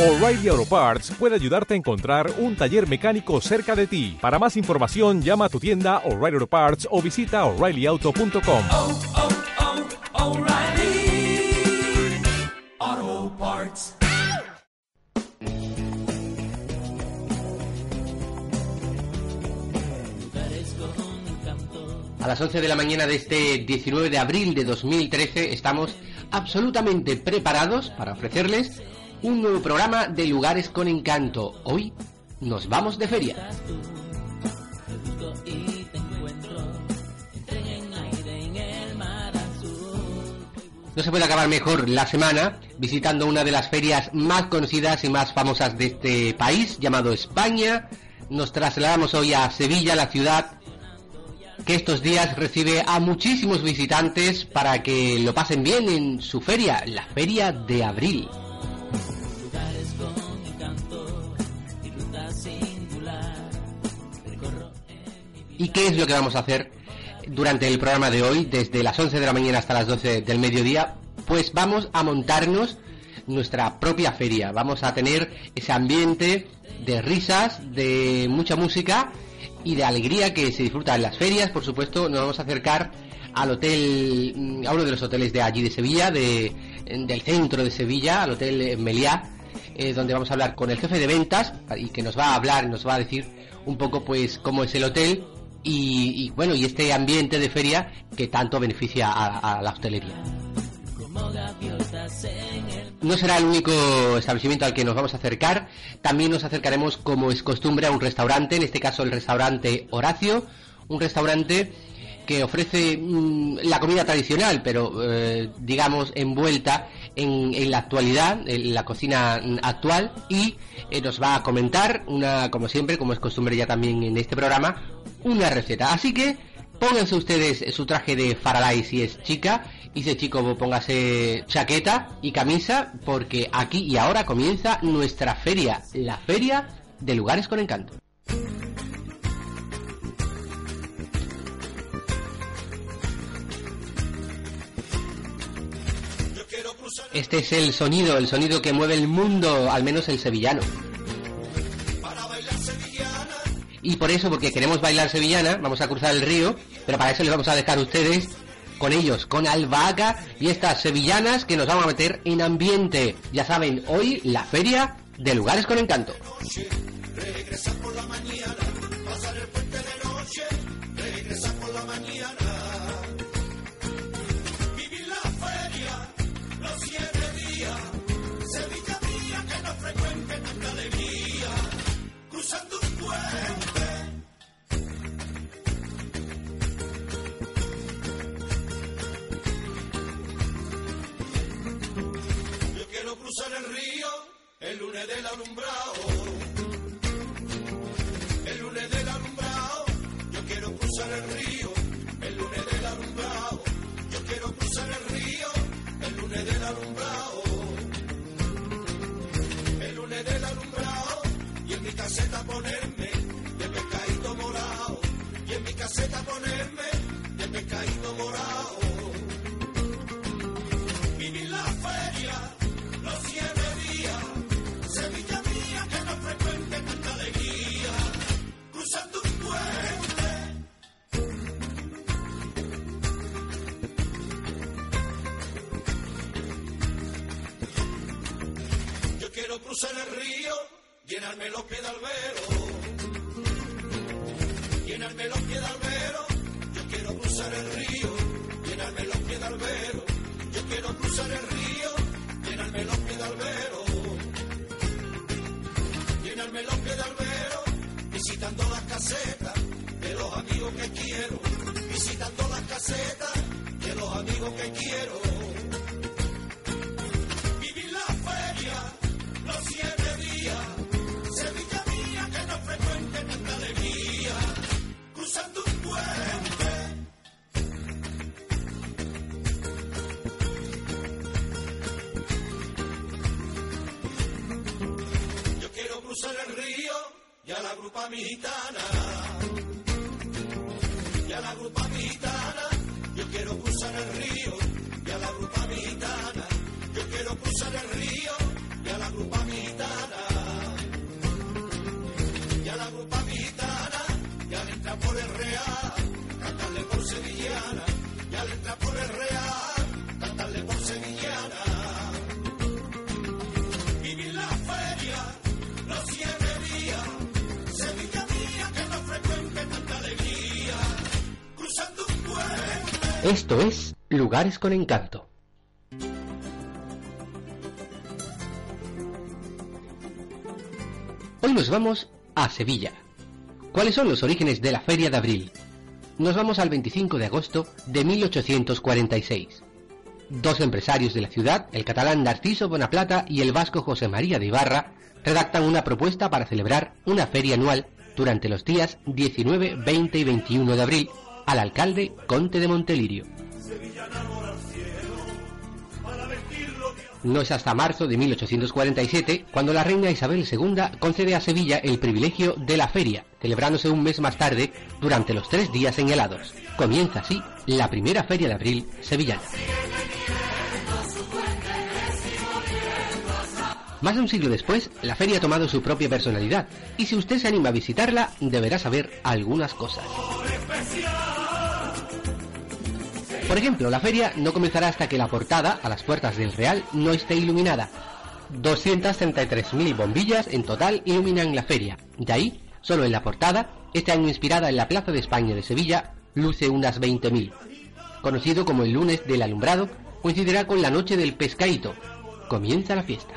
O'Reilly Auto Parts puede ayudarte a encontrar un taller mecánico cerca de ti. Para más información, llama a tu tienda O'Reilly Auto Parts o visita oreillyauto.com. oh, oh, Parts. A las 11 de la mañana de este 19 de abril de 2013 estamos absolutamente preparados para ofrecerles un nuevo programa de Lugares con Encanto. Hoy nos vamos de feria. No se puede acabar mejor la semana visitando una de las ferias más conocidas y más famosas de este país, llamado España. Nos trasladamos hoy a Sevilla, la ciudad que estos días recibe a muchísimos visitantes para que lo pasen bien en su feria, la Feria de Abril. ¿Y qué es lo que vamos a hacer durante el programa de hoy, desde las 11 de la mañana hasta las 12 del mediodía? Pues vamos a montarnos nuestra propia feria. Vamos a tener ese ambiente de risas, de mucha música y de alegría que se disfruta en las ferias. Por supuesto, nos vamos a acercar al hotel, mm, a uno de los hoteles de allí de Sevilla, de, del centro de Sevilla, al hotel Meliá, eh, donde vamos a hablar con el jefe de ventas y que nos va a hablar, nos va a decir un poco pues cómo es el hotel y, y, bueno y este ambiente de feria que tanto beneficia a, a la hostelería. No será el único establecimiento al que nos vamos a acercar, también nos acercaremos como es costumbre a un restaurante, en este caso el restaurante Horacio, un restaurante que ofrece mmm, la comida tradicional, pero eh, digamos envuelta en, la actualidad, en la cocina actual, y eh, nos va a comentar una, como siempre, como es costumbre ya también en este programa, una receta. Así que pónganse ustedes su traje de Faralay si es chica y si chico póngase chaqueta y camisa porque aquí y ahora comienza nuestra feria, la feria de lugares con encanto. Este es el sonido, el sonido que mueve el mundo, al menos el sevillano. Y por eso, porque queremos bailar sevillana, vamos a cruzar el río, pero para eso les vamos a dejar a ustedes con ellos, con Albahaca y estas sevillanas que nos vamos a meter en ambiente. Ya saben, hoy la feria de lugares con encanto. Llenarme los pies de albero. la grupa mexicana. Y a la grupa mexicana. Yo quiero cruzar el río. Y a la grupa mexicana. Yo quiero cruzar el río. Y a la grupa mexicana. Y a la grupa mexicana. Ya le entra por el real. Cantarle por sevillana. Ya le entra por el real. Esto es Lugares con Encanto. Hoy nos vamos a Sevilla. ¿Cuáles son los orígenes de la Feria de Abril? Nos vamos al 25 de agosto de 1846. Dos empresarios de la ciudad, el catalán Narciso Bonaplata y el vasco José María de Ibarra, redactan una propuesta para celebrar una feria anual durante los días 19, 20 y 21 de abril al alcalde Conte de Montelirio. No es hasta marzo de 1847 cuando la reina Isabel II concede a Sevilla el privilegio de la feria, celebrándose un mes más tarde durante los tres días señalados. Comienza así la primera feria de abril sevillana. Más de un siglo después, la feria ha tomado su propia personalidad, y si usted se anima a visitarla, deberá saber algunas cosas. Por ejemplo, la feria no comenzará hasta que la portada, a las puertas del Real, no esté iluminada. 233.000 bombillas en total iluminan la feria. De ahí, solo en la portada, este año inspirada en la Plaza de España de Sevilla, luce unas 20.000. Conocido como el lunes del alumbrado, coincidirá con la noche del pescadito. Comienza la fiesta.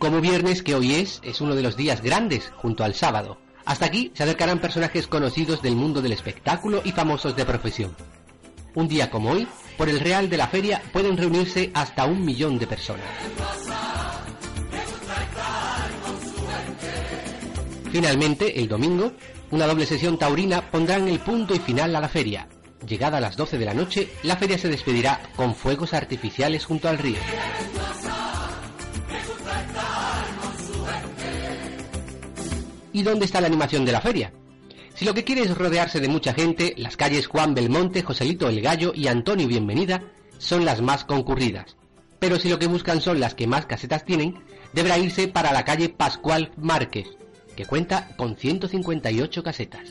Como viernes, que hoy es, es uno de los días grandes junto al sábado. Hasta aquí se acercarán personajes conocidos del mundo del espectáculo y famosos de profesión. Un día como hoy, por el Real de la Feria pueden reunirse hasta un millón de personas. Finalmente, el domingo, una doble sesión taurina pondrán el punto y final a la feria. Llegada a las 12 de la noche, la feria se despedirá con fuegos artificiales junto al río. ¿Y dónde está la animación de la feria? Si lo que quiere es rodearse de mucha gente, las calles Juan Belmonte, Joselito el Gallo y Antonio Bienvenida son las más concurridas. Pero si lo que buscan son las que más casetas tienen, deberá irse para la calle Pascual Márquez, que cuenta con 158 casetas.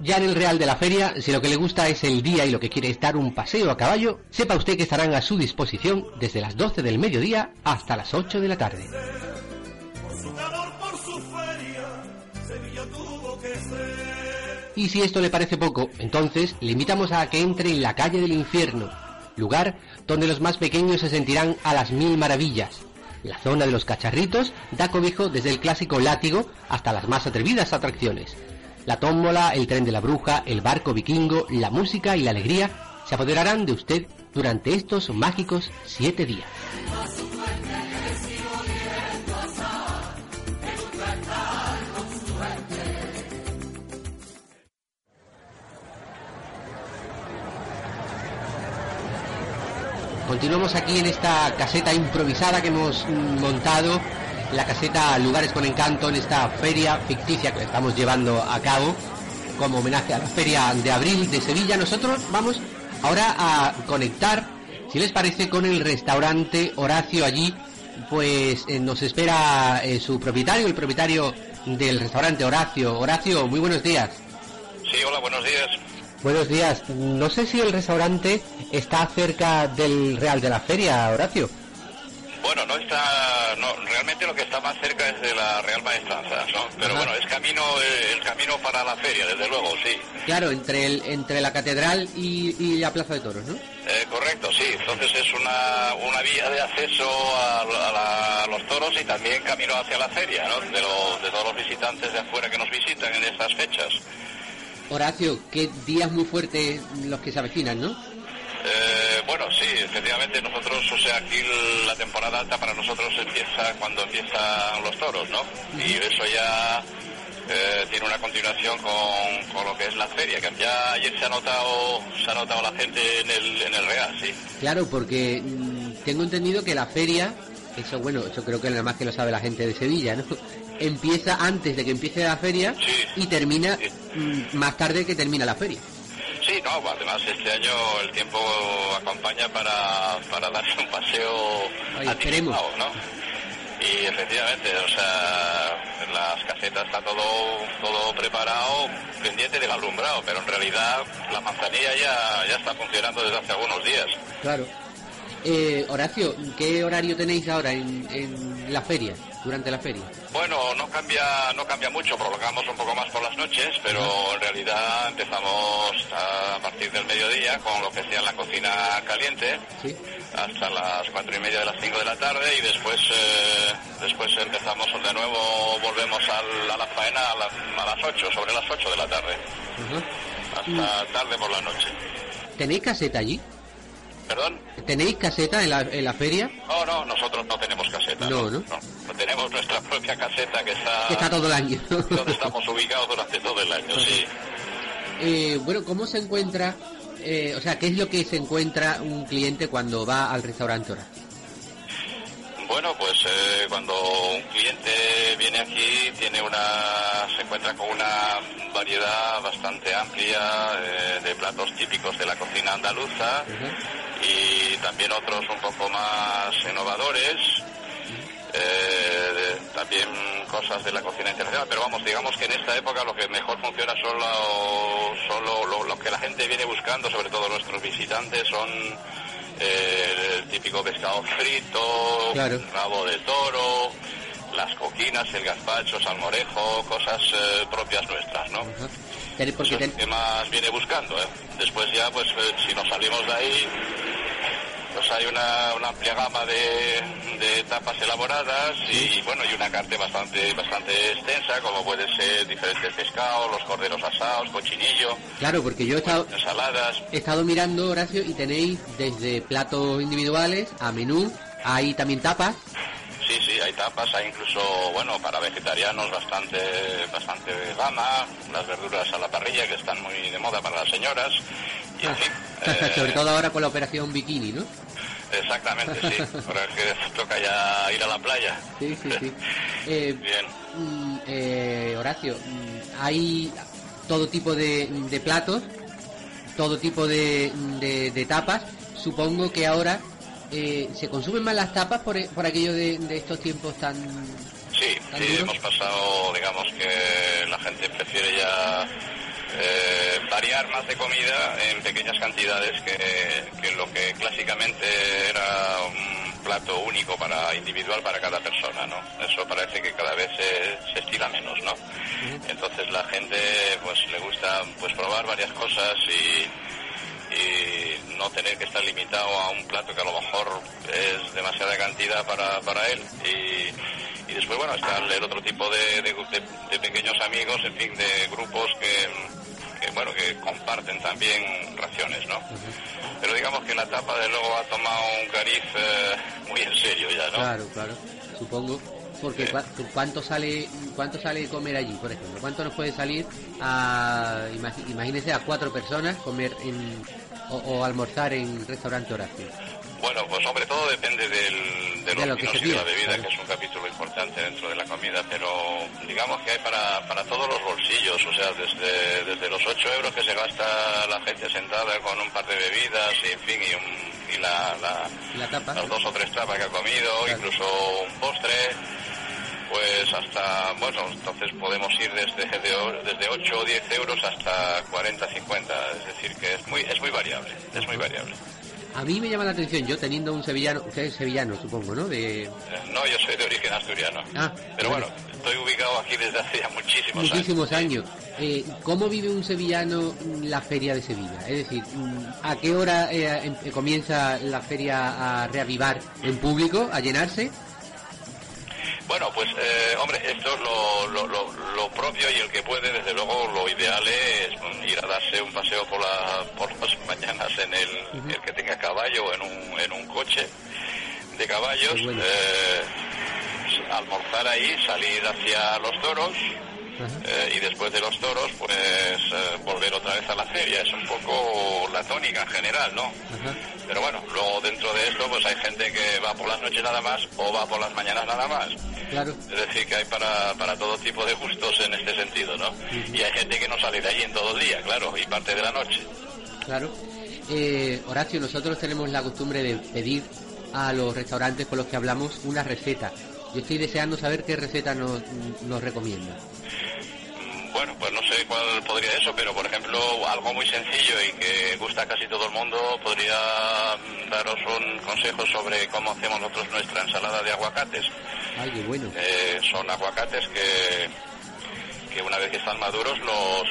Ya en el Real de la Feria, si lo que le gusta es el día y lo que quiere es dar un paseo a caballo, sepa usted que estarán a su disposición desde las 12 del mediodía hasta las 8 de la tarde. Y si esto le parece poco, entonces le invitamos a que entre en la calle del infierno, lugar donde los más pequeños se sentirán a las mil maravillas. La zona de los cacharritos da cobijo desde el clásico látigo hasta las más atrevidas atracciones. La tómbola, el tren de la bruja, el barco vikingo, la música y la alegría se apoderarán de usted durante estos mágicos siete días. Continuamos aquí en esta caseta improvisada que hemos montado, la caseta Lugares con Encanto, en esta feria ficticia que estamos llevando a cabo como homenaje a la feria de abril de Sevilla. Nosotros vamos ahora a conectar, si les parece, con el restaurante Horacio allí, pues eh, nos espera eh, su propietario, el propietario del restaurante Horacio. Horacio, muy buenos días. Sí, hola, buenos días. Buenos días. No sé si el restaurante está cerca del Real de la Feria, Horacio. Bueno, no está, no, realmente lo que está más cerca es de la Real Maestranza, ¿no? Pero Ajá. bueno, es camino, eh, el camino para la feria, desde luego, sí. Claro, entre, el, entre la catedral y, y la Plaza de Toros, ¿no? Eh, correcto, sí. Entonces es una, una vía de acceso a, a la- a los toros y también camino hacia la feria, ¿no? De, lo- de todos los visitantes de afuera que nos visitan en estas fechas. Horacio, qué días muy fuertes los que se avecinan, ¿no? Eh, bueno, sí, efectivamente nosotros, o sea, aquí la temporada alta para nosotros empieza cuando empiezan los toros, ¿no? Y eso ya eh, tiene una continuación con, con lo que es la feria, que ya ayer se ha notado, se ha notado la gente en el, en el Real, sí. Claro, porque mm, tengo entendido que la feria, eso bueno, eso creo que nada más que lo sabe la gente de Sevilla, ¿no? Empieza antes de que empiece la feria Sí. y termina Sí. mm, más tarde que termina la feria. Sí, no, además este año el tiempo acompaña para, para darse un paseo Ay, anticipado, ¿no? Y efectivamente, o sea, en las casetas está todo, todo preparado, pendiente del alumbrado, pero en realidad la manzanilla ya, ya está funcionando desde hace algunos días. Claro. Eh, Horacio, ¿qué horario tenéis ahora en, en la feria, durante la feria? Bueno, no cambia, no cambia mucho, prolongamos un poco más por las noches, pero en realidad empezamos a partir del mediodía con lo que sea la cocina caliente Sí. hasta las cuatro y media de las cinco de la tarde y después eh, después empezamos de nuevo, volvemos al- a la faena a, las- a las ocho, sobre las ocho de la tarde, hasta tarde por la noche. ¿Tenéis caseta allí? ¿Perdón? ¿Tenéis caseta en la, en la feria? No, no, nosotros no tenemos caseta. No, ¿no? no tenemos nuestra propia caseta que está, Que está todo el año. donde estamos ubicados durante todo el año, sí. Eh, bueno, ¿cómo se encuentra, eh, o sea, qué es lo que se encuentra un cliente cuando va al restaurante ahora? Bueno, pues eh, cuando un cliente viene aquí tiene una, se encuentra con una variedad bastante amplia eh, de platos típicos de la cocina andaluza y también otros un poco más innovadores. eh, también cosas de la cocina internacional, pero vamos, digamos que en esta época lo que mejor funciona son lo, son lo que la gente viene buscando, sobre todo nuestros visitantes, son eh, el típico pescado frito, Claro. rabo de toro, las coquinas, el gazpacho, salmorejo, cosas eh, propias nuestras, ¿no? Ajá. Eso es ten- que más viene buscando, ¿eh? Después ya, pues, eh, si nos salimos de ahí, pues hay una, una amplia gama de, de tapas elaboradas y, bueno, y una carta bastante, bastante extensa, como puede ser diferentes pescados, los corderos asados, cochinillo, claro, porque yo he estado, ensaladas. he estado mirando, Horacio, y tenéis desde platos individuales a menú, hay también tapas, Sí, sí, hay tapas, hay incluso, bueno, para vegetarianos bastante, bastante gama, las verduras a la parrilla que están muy de moda para las señoras. Y en fin, eh, sobre todo ahora con la operación bikini, ¿no? Exactamente, sí. Ahora es que toca ya ir a la playa. Sí, sí, sí. Eh, Bien. mm, eh, Horacio, mm, hay todo tipo de, de platos, todo tipo de, de- de tapas. Supongo que ahora eh, se consumen más las tapas por, por aquello de, de estos tiempos tan... Sí, ¿Tan sí, hemos pasado, digamos que la gente prefiere ya eh, variar más de comida en pequeñas cantidades que, que lo que clásicamente era un plato único para individual para cada persona, ¿no? Eso parece que cada vez se, se estila menos, ¿no? Entonces la gente pues le gusta pues probar varias cosas y, y no tener que estar limitado a un plato que a lo mejor es demasiada cantidad para, para él. Y, y después bueno está el otro tipo de, de- de- de pequeños amigos en fin de grupos que, que, bueno que comparten también raciones no pero digamos que la tapa de luego ha tomado un cariz eh, muy en serio ya no Claro, claro, supongo. Porque ¿cuánto sale cuánto sale comer allí, por ejemplo? ¿Cuánto nos puede salir a, imagínese, a cuatro personas comer en, o, o almorzar en restaurante Horacio? Bueno, pues sobre todo depende del, de De lo los que vinos se y de la bebida, claro. que es un capítulo importante dentro de la comida, pero digamos que hay para, para todos los bolsillos, o sea, desde, desde los 8 euros que se gasta la gente sentada con un par de bebidas y, en fin, y, un- y la, la- ¿Y la tapa? las dos o tres tapas que ha comido, Claro. incluso un postre, pues hasta, bueno, entonces podemos ir desde, desde 8 o 10 euros hasta 40, 50, es decir, que es muy, es muy variable, es muy variable. A mí me llama la atención, yo teniendo un sevillano, usted es sevillano, supongo, ¿no? De Eh, No, yo soy de origen asturiano. Ah, Pero bueno, estoy ubicado aquí desde hace ya muchísimos, muchísimos años. años. Eh, ¿Cómo vive un sevillano la feria de Sevilla? Es decir, ¿a qué hora eh, em- eh, comienza la feria a reavivar en público, a llenarse? Bueno, pues eh, hombre, esto es lo, lo, lo- lo propio y el que puede, desde luego, lo ideal es ir a darse un paseo por, la, por las mañanas en el, el que tenga caballo o en un, en un coche de caballos, bueno. eh, almorzar ahí, salir hacia los toros eh, y después de los toros, pues eh, volver otra vez a la feria. Es un poco la tónica en general, ¿no? Pero bueno, luego dentro de esto pues hay gente que va por las noches nada más o va por las mañanas nada más. Claro. Es decir, que hay para, para todo tipo de gustos en este sentido, ¿no? Y hay gente que no sale de ahí en todo el día, claro, y parte de la noche. Claro. Eh, Horacio, nosotros tenemos la costumbre de pedir a los restaurantes con los que hablamos una receta. Yo estoy deseando saber qué receta nos, nos recomienda. Bueno, pues no sé cuál podría eso, pero por ejemplo, algo muy sencillo y que gusta a casi todo el mundo, podría mm, daros un consejo sobre cómo hacemos nosotros nuestra ensalada de aguacates. Ay, qué bueno. Eh, son aguacates que, que una vez que están maduros los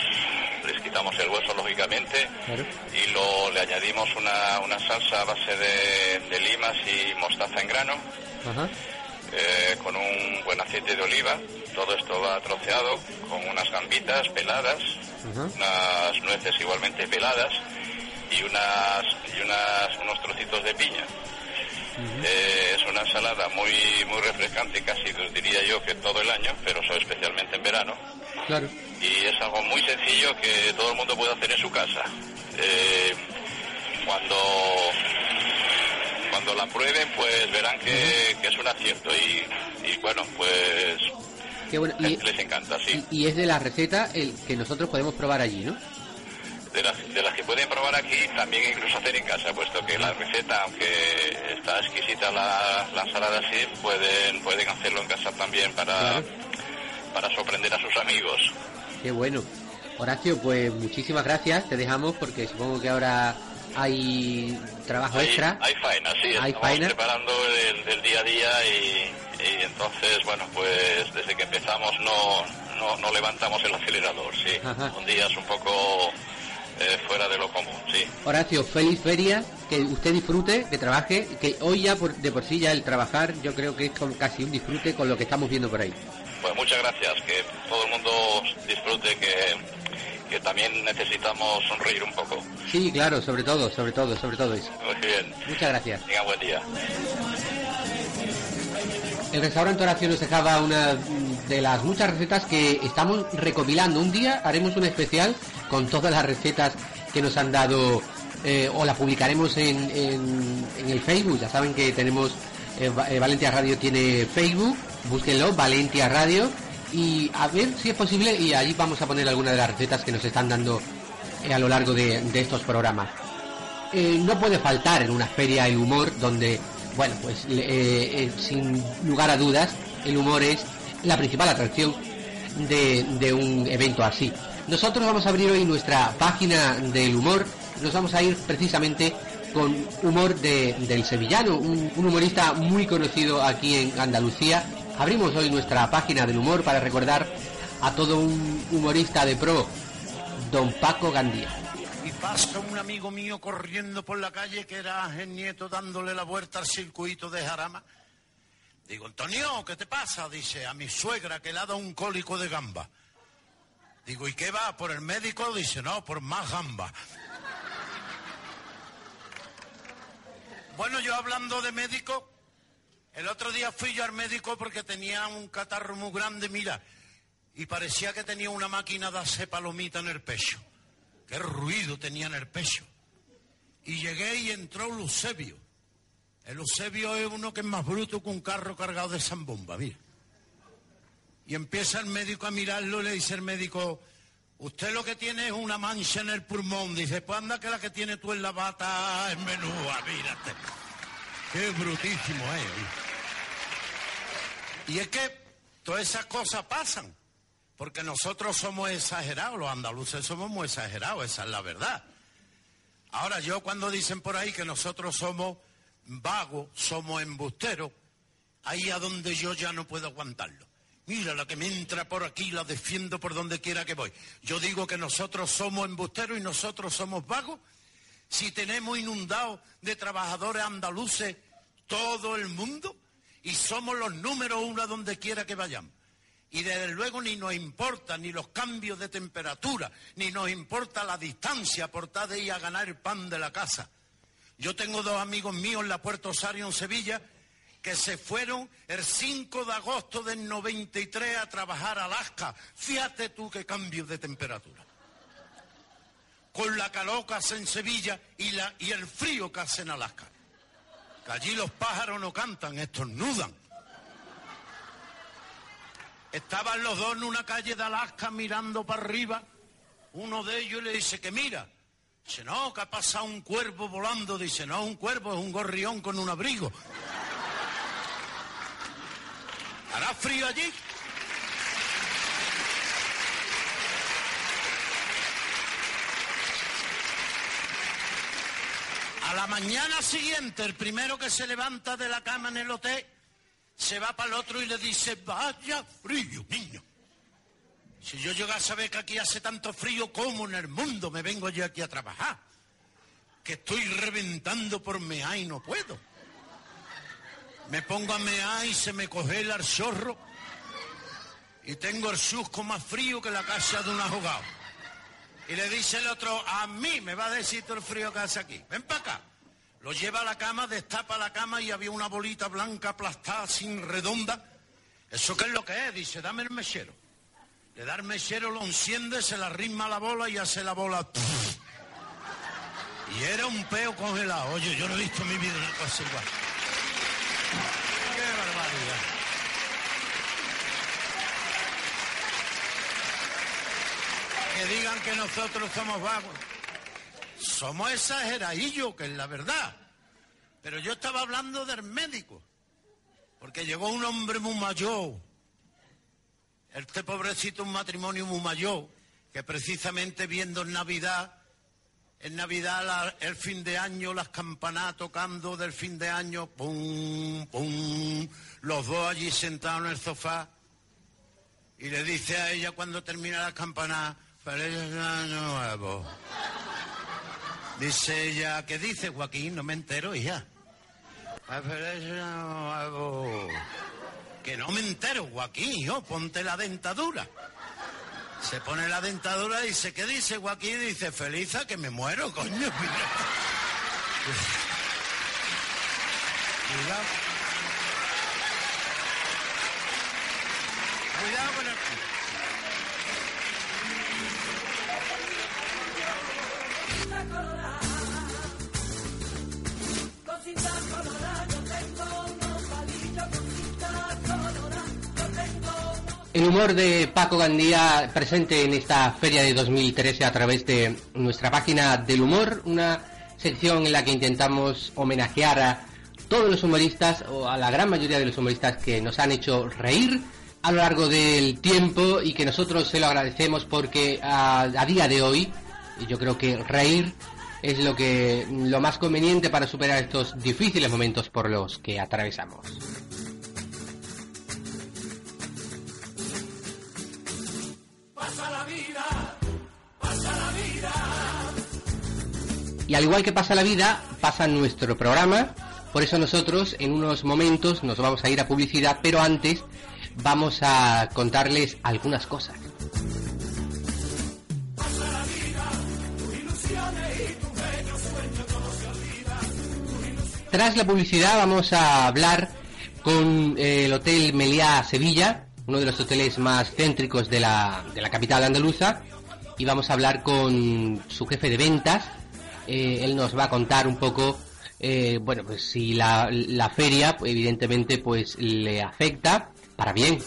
les quitamos el hueso lógicamente Claro. y lo, le añadimos una, una salsa a base de, de limas y mostaza en grano Ajá. eh, con un buen aceite de oliva. Todo esto va troceado con unas gambitas peladas, unas nueces igualmente peladas y unas y unas unos trocitos de piña. Eh, es una ensalada muy muy refrescante, casi diría yo que todo el año, pero so- especialmente en verano. Claro. Y es algo muy sencillo que todo el mundo puede hacer en su casa. Eh, cuando cuando la prueben, pues verán que, que es un acierto y, y bueno, pues Qué bueno. Y, les encanta, sí. y- y es de la receta el que nosotros podemos probar allí, ¿no? De las, de las que pueden probar aquí, también incluso hacer en casa, puesto que la receta, aunque está exquisita la, la ensalada así, pueden, pueden hacerlo en casa también para, Claro. para sorprender a sus amigos. Qué bueno. Horacio, pues muchísimas gracias. Te dejamos porque supongo que ahora hay trabajo Hay, extra. hay faena, sí, Hay estamos faena. preparando el, el día a día y, y entonces, bueno, pues desde que empezamos no, no, no levantamos el acelerador, sí. Ajá. Un día es un poco eh, fuera de lo común, sí. Horacio, feliz feria, que usted disfrute, que trabaje, que hoy ya por- de por sí ya el trabajar yo creo que es como casi un disfrute con lo que estamos viendo por ahí. Pues muchas gracias, que todo el mundo disfrute, que, que también necesitamos sonreír un poco. Sí, claro, sobre todo, sobre todo, sobre todo eso. Muy bien, Muchas gracias. buen día. El restaurante Horacio nos dejaba una de las muchas recetas que estamos recopilando. Un día haremos un especial con todas las recetas que nos han dado eh, o la publicaremos en, en- en el Facebook. Ya saben que tenemos eh, eh, Valentia Radio tiene Facebook, búsquenlo, Valentia Radio y a ver si es posible y allí vamos a poner algunas de las recetas que nos están dando eh, a lo largo de- estos programas. Eh, no puede faltar en una feria el humor donde, bueno, pues eh, eh, sin lugar a dudas, el humor es la principal atracción de, un evento así. Nosotros vamos a abrir hoy nuestra página del humor, nos vamos a ir precisamente con humor de- del sevillano, un humorista muy conocido aquí en Andalucía. Abrimos hoy nuestra página del humor para recordar a todo un humorista de pro, don Paco Gandía. Y pasa un amigo mío corriendo por la calle que era Ángel Nieto dándole la vuelta al circuito de Jarama. Digo, Antonio, ¿qué te pasa? Dice, a mi suegra que le ha dado un cólico de gamba. Digo, ¿y qué va? ¿Por el médico? Dice, no, por más gamba. Bueno, yo hablando de médico, el otro día fui yo al médico porque tenía un catarro muy grande, mira, y parecía que tenía una máquina de hacer palomita en el pecho. Qué ruido tenía en el pecho. Y llegué y entró el Eusebio. El Eusebio es uno que es más bruto que un carro cargado de zambomba, mira. Y empieza el médico a mirarlo y le dice el médico, usted lo que tiene es una mancha en el pulmón. Dice, pues anda que la que tiene tú en la bata es menúa, mírate. Qué brutísimo es. Y es que todas esas cosas pasan. Porque nosotros somos exagerados, los andaluces somos muy exagerados, esa es la verdad. Ahora, yo cuando dicen por ahí que nosotros somos vagos, somos embusteros, ahí a donde yo ya no puedo aguantarlo. Mira, la que me entra por aquí la defiendo por donde quiera que voy. Yo digo que nosotros somos embusteros y nosotros somos vagos. Si tenemos inundado de trabajadores andaluces todo el mundo y somos los números uno a donde quiera que vayamos. Y desde luego ni nos importa ni los cambios de temperatura, ni nos importa la distancia por tal de ir a ganar el pan de la casa. Yo tengo dos amigos míos en la Puerto Osario, en Sevilla, que se fueron el 5 de agosto del 93 a trabajar a Alaska. Fíjate tú qué cambio de temperatura. Con la calor que hace en Sevilla y, la, y el frío que hace en Alaska. Allí los pájaros no cantan, estornudan. Estaban los dos en una calle de Alaska mirando para arriba. Uno de ellos le dice que mira. Dice, no, que ha pasado un cuervo volando. Dice, no, un cuervo es un gorrión con un abrigo. ¿Hará frío allí? La mañana siguiente, el primero que se levanta de la cama en el hotel, se va para el otro y le dice, vaya frío, niño. Si yo llego a saber que aquí hace tanto frío como en el mundo, me vengo yo aquí a trabajar. Que estoy reventando por mear y no puedo. Me pongo a mear y se me congela el chorro. Y tengo el susco más frío que la casa de un ahogado. Y le dice el otro, a mí me va a decir todo el frío que hace aquí. Ven para acá. Lo lleva a la cama, destapa la cama y había una bolita blanca aplastada, sin redonda. ¿Eso qué es lo que es? Dice, dame el mechero. Le da el mechero, lo enciende, se la ritma la bola y hace la bola. Y era un peo congelado. Oye, yo no he visto en mi vida una cosa igual. ¡Qué barbaridad! Que digan que nosotros somos vagos. Somos exageradillos, que es la verdad. Pero yo estaba hablando del médico. Porque llegó un hombre muy mayor. Este pobrecito, un matrimonio muy mayor, que precisamente viendo en Navidad, en Navidad el fin de año, las campanadas tocando del fin de año, pum, pum, los dos allí sentados en el sofá. Y le dice a ella cuando termina la campana, nuevo. Dice ella, ¿qué dice Joaquín? No me entero, hija. "Ah, feliz año nuevo". Que no me entero, Joaquín, hijo, ponte la dentadura. Se pone la dentadura y dice, ¿qué dice Joaquín? Dice, feliza que me muero, coño. Mira. Cuidado. Cuidado con el... El humor de Paco Gandía presente en esta feria de 2013 a través de nuestra página del humor, una sección en la que intentamos homenajear a todos los humoristas o a la gran mayoría de los humoristas que nos han hecho reír a lo largo del tiempo y que nosotros se lo agradecemos porque a, día de hoy yo creo que reír es lo que lo más conveniente para superar estos difíciles momentos por los que atravesamos. Y al igual que pasa la vida, pasa nuestro programa. Por eso nosotros en unos momentos nos vamos a ir a publicidad, pero antes vamos a contarles algunas cosas. Tras la publicidad vamos a hablar con eh, el Hotel Meliá Sevilla, uno de los hoteles más céntricos de la, de la capital andaluza, y vamos a hablar con su jefe de ventas. Eh, él nos va a contar un poco, eh, bueno, pues si la, la feria, evidentemente, pues le afecta para bien.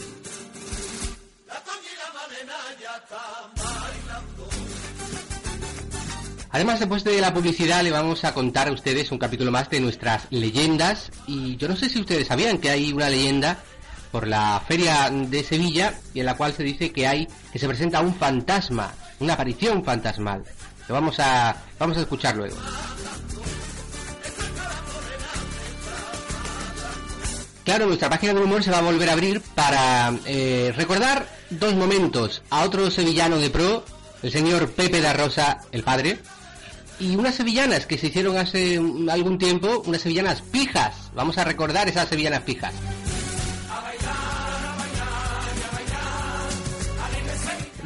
Además, después de la publicidad, le vamos a contar a ustedes un capítulo más de nuestras leyendas. Y yo no sé si ustedes sabían que hay una leyenda por la feria de Sevilla y en la cual se dice que hay que se presenta un fantasma, una aparición fantasmal. Lo vamos a vamos a escuchar luego. Claro, nuestra página de humor se va a volver a abrir para eh, recordar dos momentos a otro sevillano de pro, el señor Pepe da Rosa, el padre, y unas sevillanas que se hicieron hace algún tiempo, unas sevillanas pijas. Vamos a recordar esas sevillanas pijas.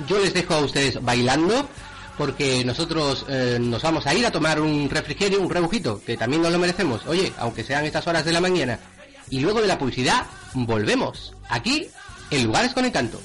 Yo les dejo a ustedes bailando porque nosotros eh, nos vamos a ir a tomar un refrigerio, un rebujito, que también nos lo merecemos. Oye, aunque sean estas horas de la mañana. Y luego de la publicidad, volvemos. Aquí, en Lugares con Encanto.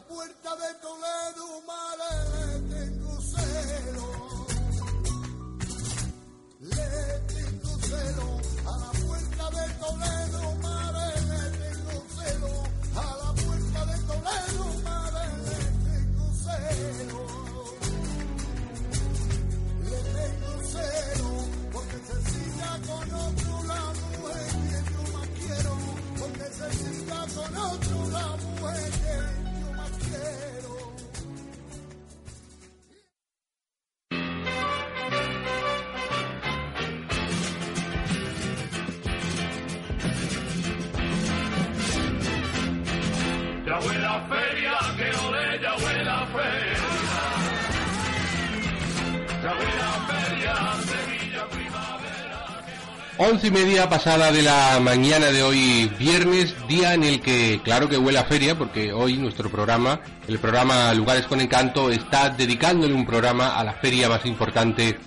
Puerta de Toledo, madre, le celo. Le tengo celo. A la puerta de Toledo, madre, le tengo celo. A la puerta de Toledo, madre, le tengo celo. Le tengo celo. Porque se siga con otro la mujer que yo más quiero. Porque se siga con otro la Once y media pasada de la mañana de hoy, viernes, día en el que, claro que huele a feria, porque hoy nuestro programa, el programa Lugares con Encanto, está dedicándole un programa a la feria más importante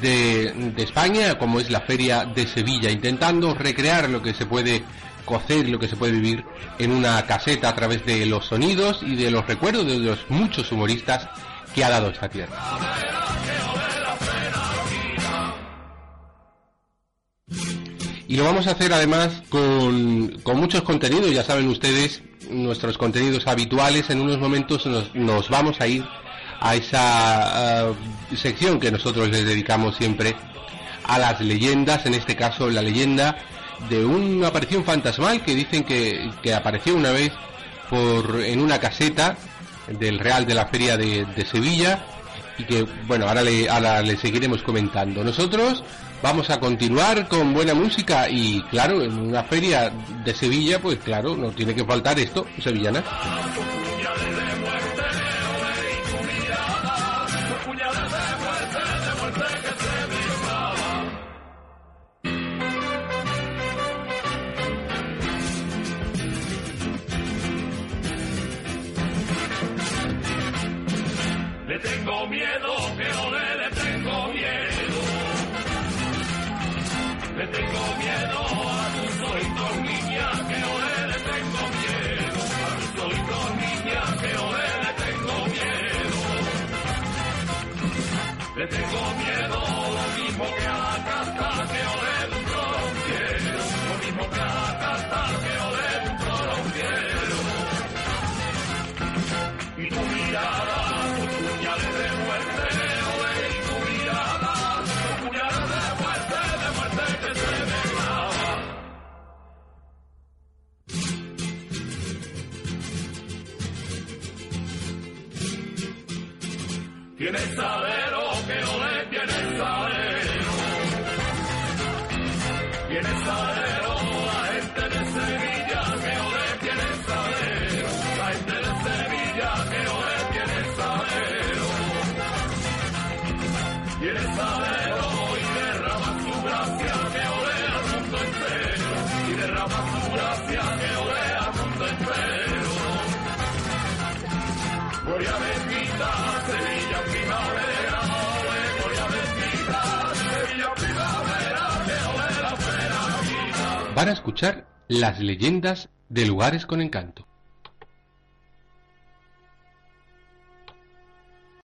de, España, como es la feria de Sevilla, intentando recrear lo que se puede cocer, lo que se puede vivir en una caseta a través de los sonidos y de los recuerdos de los muchos humoristas que ha dado esta tierra. Lo vamos a hacer además con, con muchos contenidos, ya saben ustedes, nuestros contenidos habituales. En unos momentos nos, nos vamos a ir a esa ah, sección que nosotros les dedicamos siempre a las leyendas, en este caso la leyenda de una aparición fantasmal que dicen que, que apareció una vez por en una caseta del Real de la Feria de, de Sevilla y que bueno ahora le, ahora le seguiremos comentando nosotros vamos a continuar con buena música y claro en una feria de Sevilla pues claro no tiene que faltar esto sevillana Le tengo ole la pena vida. van a escuchar las leyendas de lugares con encanto